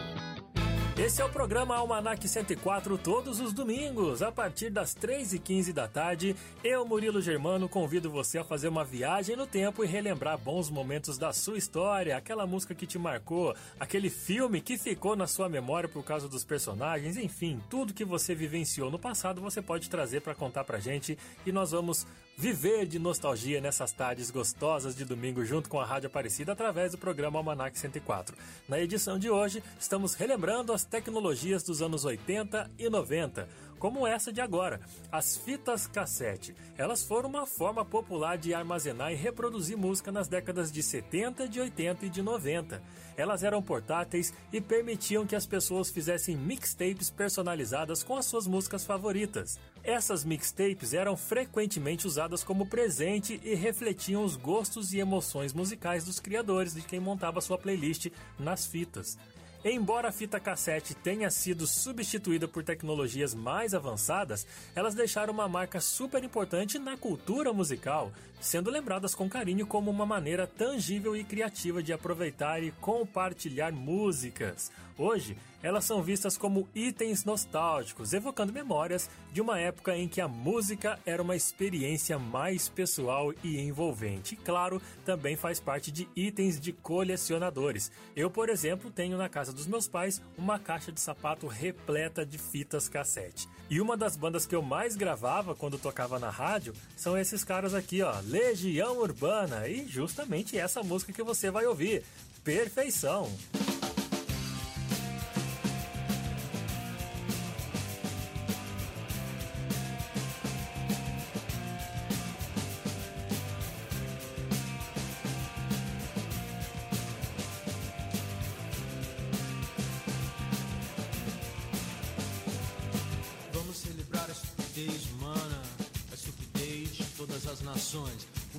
Esse é o programa Almanac 104, todos os domingos, a partir das 3h15 da tarde. Eu, Murilo Germano, convido você a fazer uma viagem no tempo e relembrar bons momentos da sua história, aquela música que te marcou, aquele filme que ficou na sua memória por causa dos personagens, enfim, tudo que você vivenciou no passado você pode trazer para contar pra gente e nós vamos viver de nostalgia nessas tardes gostosas de domingo junto com a Rádio Aparecida através do programa Almanac 104. Na edição de hoje, estamos relembrando as tecnologias dos anos 80 e 90, como essa de agora, as fitas cassete. Elas foram uma forma popular de armazenar e reproduzir música nas décadas de 70, de 80 e de 90. Elas eram portáteis e permitiam que as pessoas fizessem mixtapes personalizadas com as suas músicas favoritas. Essas mixtapes eram frequentemente usadas como presente e refletiam os gostos e emoções musicais dos criadores de quem montava sua playlist nas fitas. Embora a fita cassete tenha sido substituída por tecnologias mais avançadas, elas deixaram uma marca super importante na cultura musical, sendo lembradas com carinho como uma maneira tangível e criativa de aproveitar e compartilhar músicas. Hoje, elas são vistas como itens nostálgicos, evocando memórias de uma época em que a música era uma experiência mais pessoal e envolvente. E, claro, também faz parte de itens de colecionadores. Eu, por exemplo, tenho na casa dos meus pais uma caixa de sapato repleta de fitas cassete. E uma das bandas que eu mais gravava quando tocava na rádio são esses caras aqui, ó, Legião Urbana, e justamente essa música que você vai ouvir, Perfeição.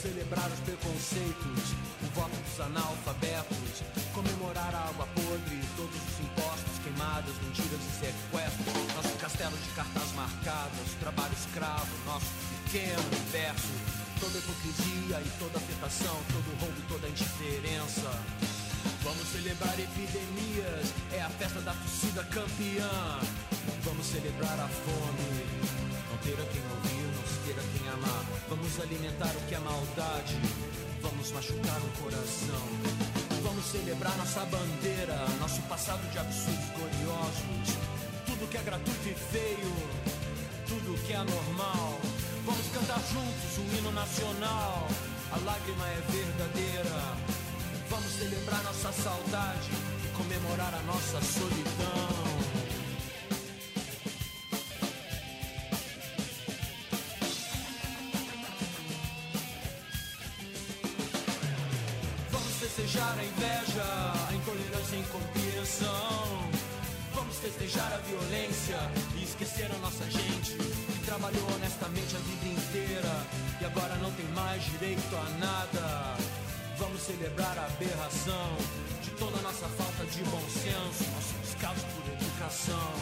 Celebrar os preconceitos, o voto dos analfabetos. Comemorar a água podre, todos os impostos, queimadas, mentiras e sequestros. Nosso castelo de cartas marcadas, trabalho escravo, nosso pequeno universo. Toda hipocrisia e toda afetação, todo roubo e toda indiferença. Vamos celebrar epidemias, é a festa da torcida campeã. Vamos celebrar a fome, não ter a quem ouvir, não se ter a quem amar. Vamos alimentar o que é maldade, vamos machucar o coração. Vamos celebrar nossa bandeira, nosso passado de absurdos gloriosos. Tudo que é gratuito e feio, tudo que é anormal. Vamos cantar juntos o hino nacional, a lágrima é verdadeira. Vamos celebrar nossa saudade e comemorar a nossa solidão. Vamos festejar a inveja, a intolerância e a incompreensão. Vamos festejar a violência e esquecer a nossa gente que trabalhou honestamente a vida inteira e agora não tem mais direito a nada. Vamos celebrar a aberração de toda nossa falta de bom senso, nosso descaso por educação.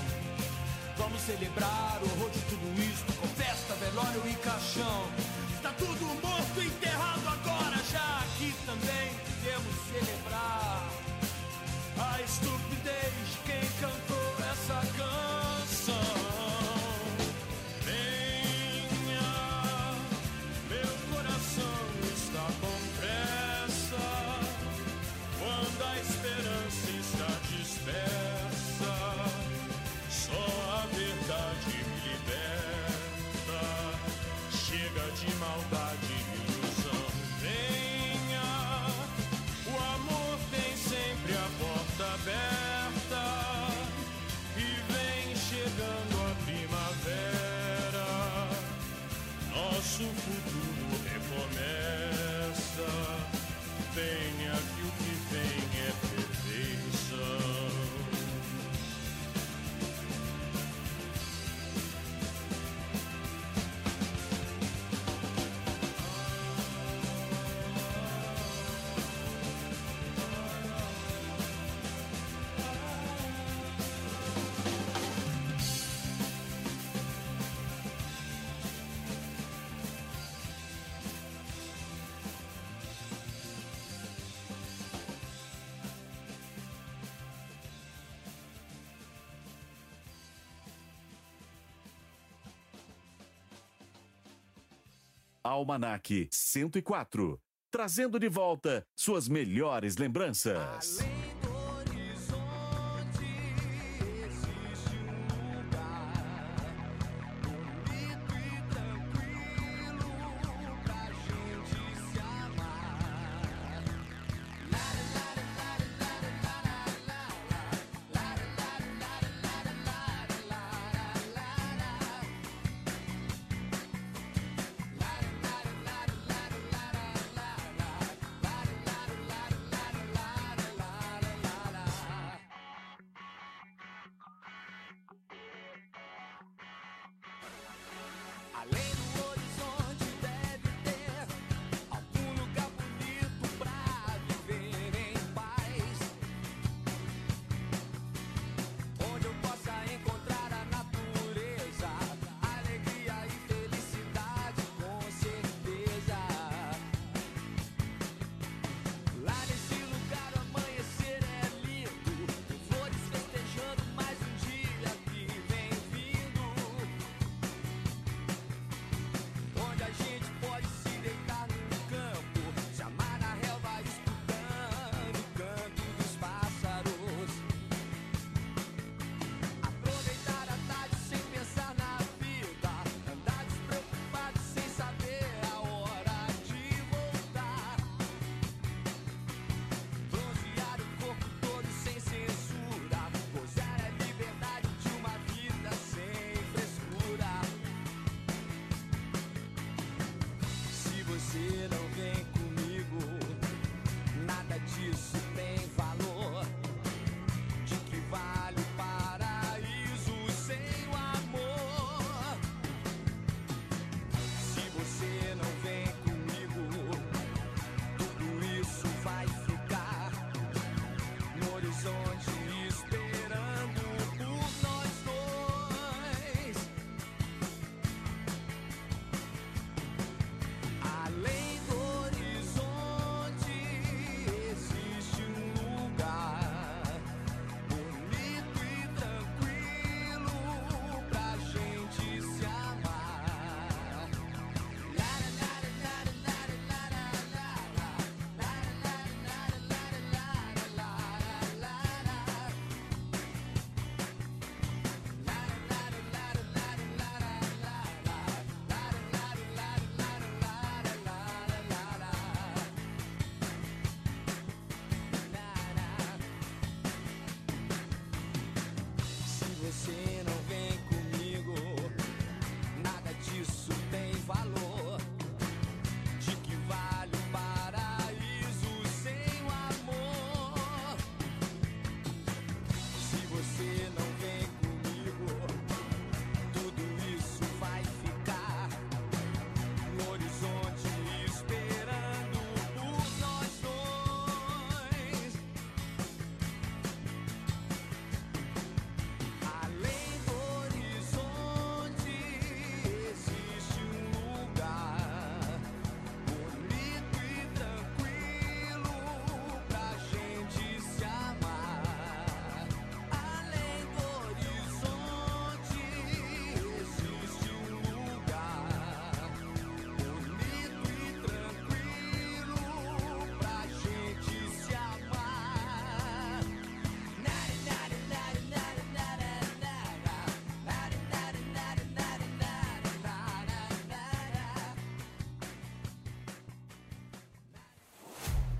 Vamos celebrar o horror de tudo isso com festa, velório e caixão. Está tudo morto, enterrado agora, já aqui também devemos celebrar a estupidez Almanac 104, trazendo de volta suas melhores lembranças. Além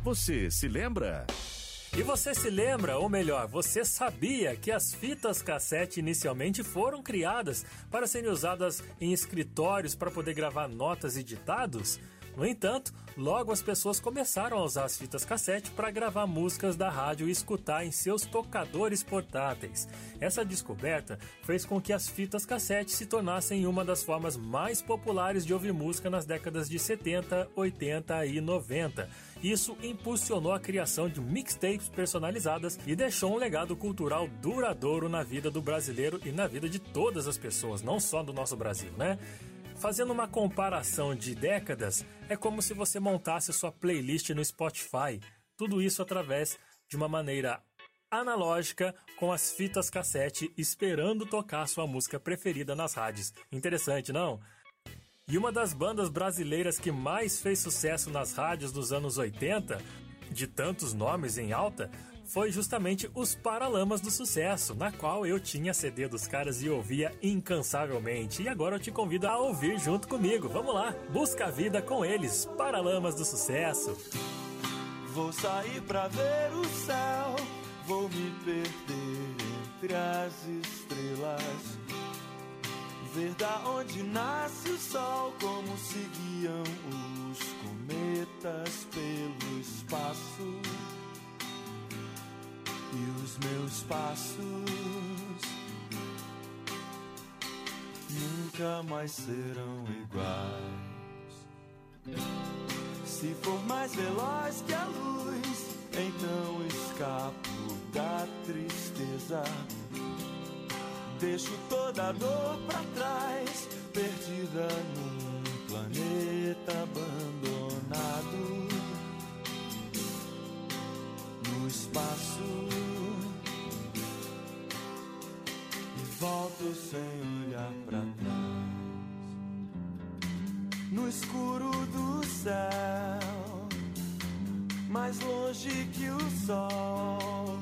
Você se lembra? E você se lembra, ou melhor, você sabia que as fitas cassete inicialmente foram criadas para serem usadas em escritórios para poder gravar notas e ditados? No entanto, logo as pessoas começaram a usar as fitas cassete para gravar músicas da rádio e escutar em seus tocadores portáteis. Essa descoberta fez com que as fitas cassete se tornassem uma das formas mais populares de ouvir música nas décadas de 70, 80 e 90. Isso impulsionou a criação de mixtapes personalizadas e deixou um legado cultural duradouro na vida do brasileiro e na vida de todas as pessoas, não só do nosso Brasil, né? Fazendo uma comparação de décadas, é como se você montasse sua playlist no Spotify. Tudo isso através de uma maneira analógica com as fitas cassete esperando tocar sua música preferida nas rádios. Interessante, não? E uma das bandas brasileiras que mais fez sucesso nas rádios dos anos 80, de tantos nomes em alta, foi justamente os Paralamas do Sucesso, na qual eu tinha CD dos caras e ouvia incansavelmente. E agora eu te convido a ouvir junto comigo. Vamos lá, busca a vida com eles, Paralamas do Sucesso. Vou sair pra ver o céu, vou me perder entre as estrelas. Ver da onde nasce o sol, como se guiam os cometas pelo espaço. E os meus passos nunca mais serão iguais. Se for mais veloz que a luz, então escapo da tristeza. Deixo toda dor pra trás, perdida num planeta abandonado. No espaço, e volto sem olhar pra trás. No escuro do céu, mais longe que o sol.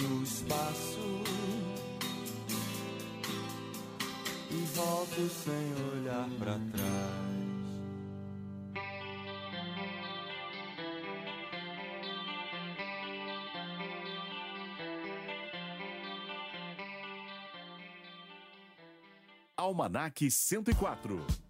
No espaço, e volto sem olhar pra trás. Almanac 104.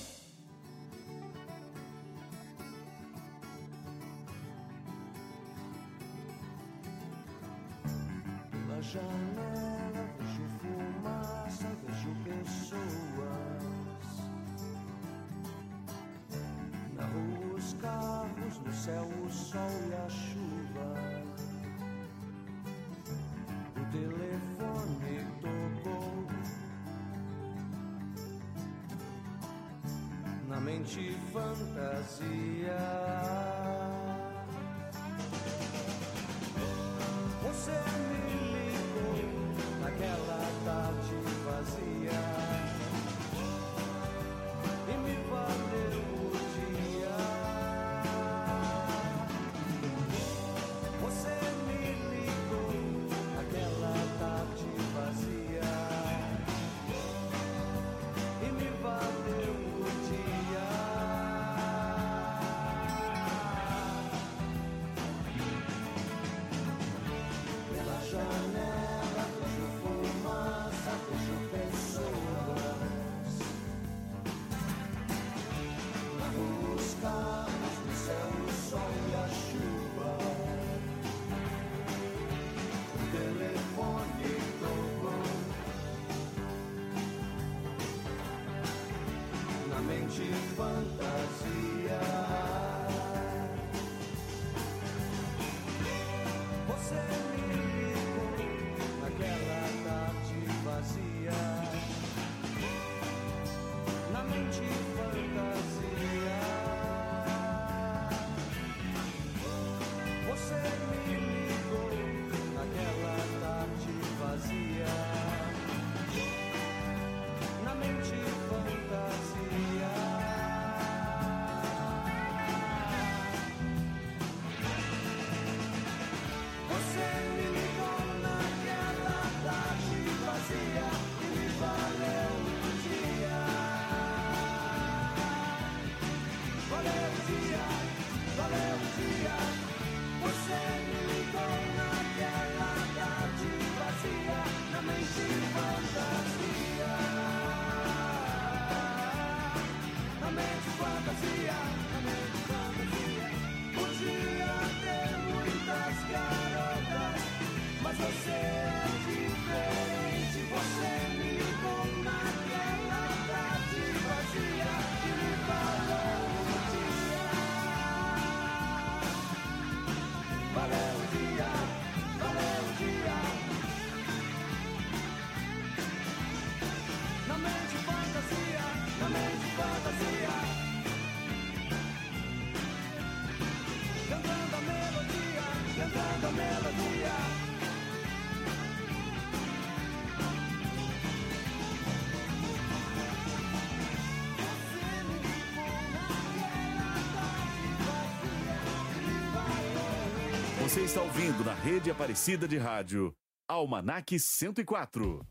está ouvindo na rede Aparecida de Rádio Almanac 104.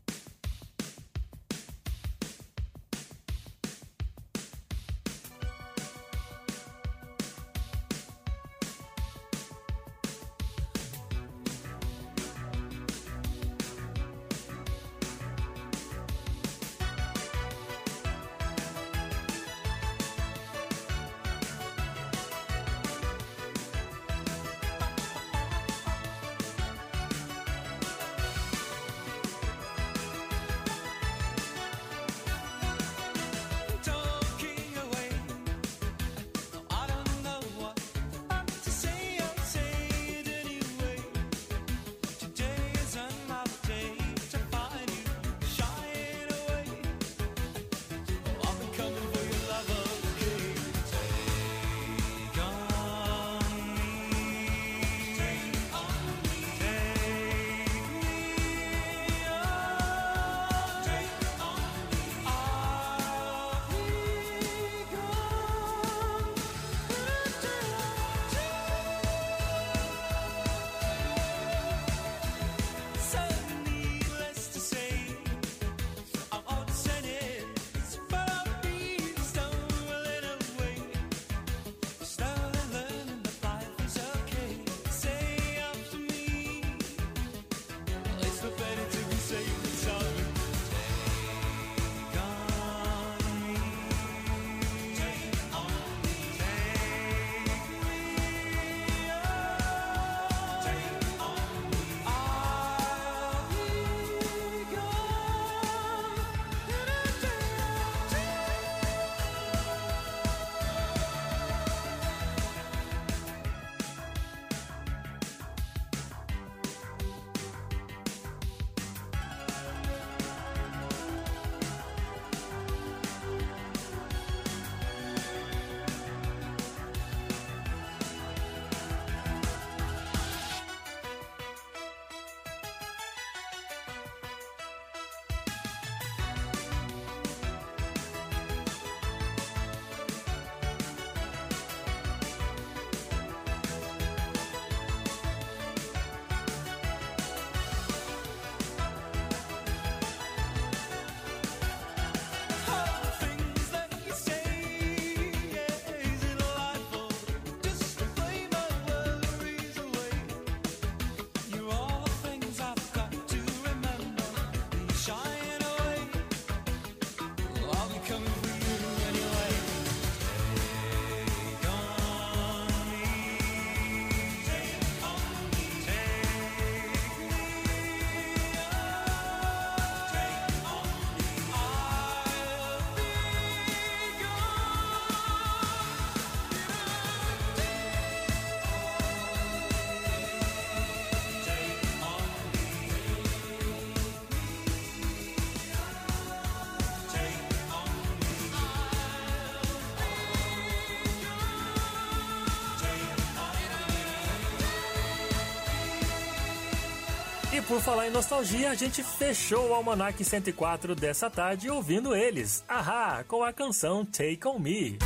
E por falar em nostalgia, a gente fechou o Almanac 104 dessa tarde ouvindo eles, Ahá, com a canção Take On Me.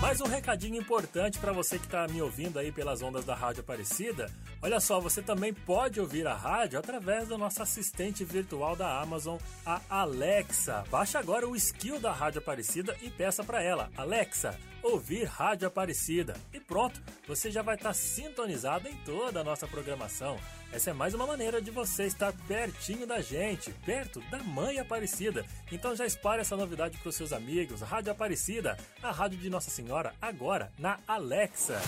Mais um recadinho importante para você que está me ouvindo aí pelas ondas da Rádio Aparecida. Olha só, você também pode ouvir a rádio através do nosso assistente virtual da Amazon, a Alexa. Baixe agora o skill da Rádio Aparecida e peça para ela, Alexa, ouvir Rádio Aparecida. E pronto, você já vai estar sintonizado em toda a nossa programação. Essa é mais uma maneira de você estar pertinho da gente, perto da Mãe Aparecida. Então já espalhe essa novidade para os seus amigos. Rádio Aparecida, a rádio de Nossa Senhora, agora na Alexa.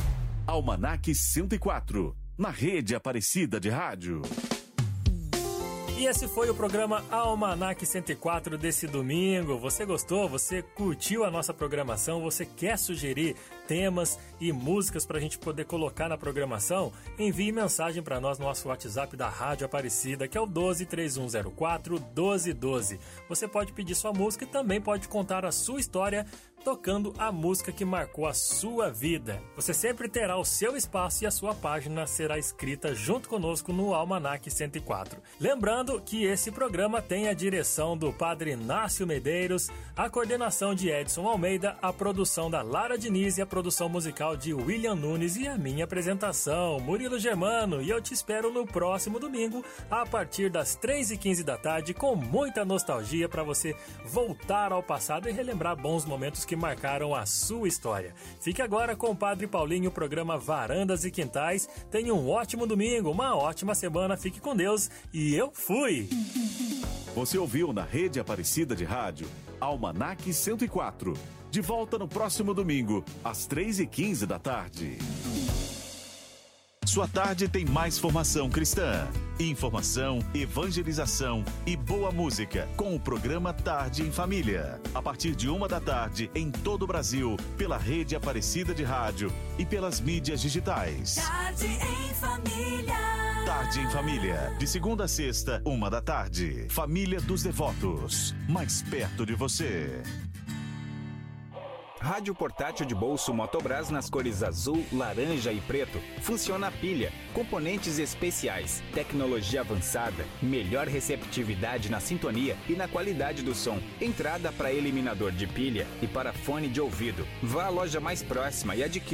Almanac 104, na rede Aparecida de Rádio. E esse foi o programa Almanac 104 desse domingo. Você gostou? Você curtiu a nossa programação? Você quer sugerir temas e músicas para a gente poder colocar na programação? Envie mensagem para nós no nosso WhatsApp da Rádio Aparecida, que é o 123104 1212. Você pode pedir sua música e também pode contar a sua história tocando a música que marcou a sua vida. Você sempre terá o seu espaço e a sua página será escrita junto conosco no Almanac 104. Lembrando que esse programa tem a direção do Padre Inácio Medeiros, a coordenação de Edson Almeida, a produção da Lara Diniz e a produção musical de William Nunes e a minha apresentação, Murilo Germano. E eu te espero no próximo domingo, a partir das 3h15 da tarde, com muita nostalgia para você voltar ao passado e relembrar bons momentos que marcaram a sua história. Fique agora com o Padre Paulinho, o programa Varandas e Quintais. Tenha um ótimo domingo, uma ótima semana, fique com Deus e eu fui! Você ouviu na rede Aparecida de Rádio Almanac 104. De volta no próximo domingo, às 3h15 da tarde. Sua tarde tem mais formação cristã, informação, evangelização e boa música com o programa Tarde em Família. A partir de uma da tarde em todo o Brasil, pela rede Aparecida de Rádio e pelas mídias digitais. Tarde em família. Tarde em Família, de segunda a sexta, uma da tarde. Família dos Devotos, mais perto de você. Rádio portátil de bolso Motobras nas cores azul, laranja e preto. Funciona a pilha, componentes especiais, tecnologia avançada, melhor receptividade na sintonia e na qualidade do som. Entrada para eliminador de pilha e para fone de ouvido. Vá à loja mais próxima e adquira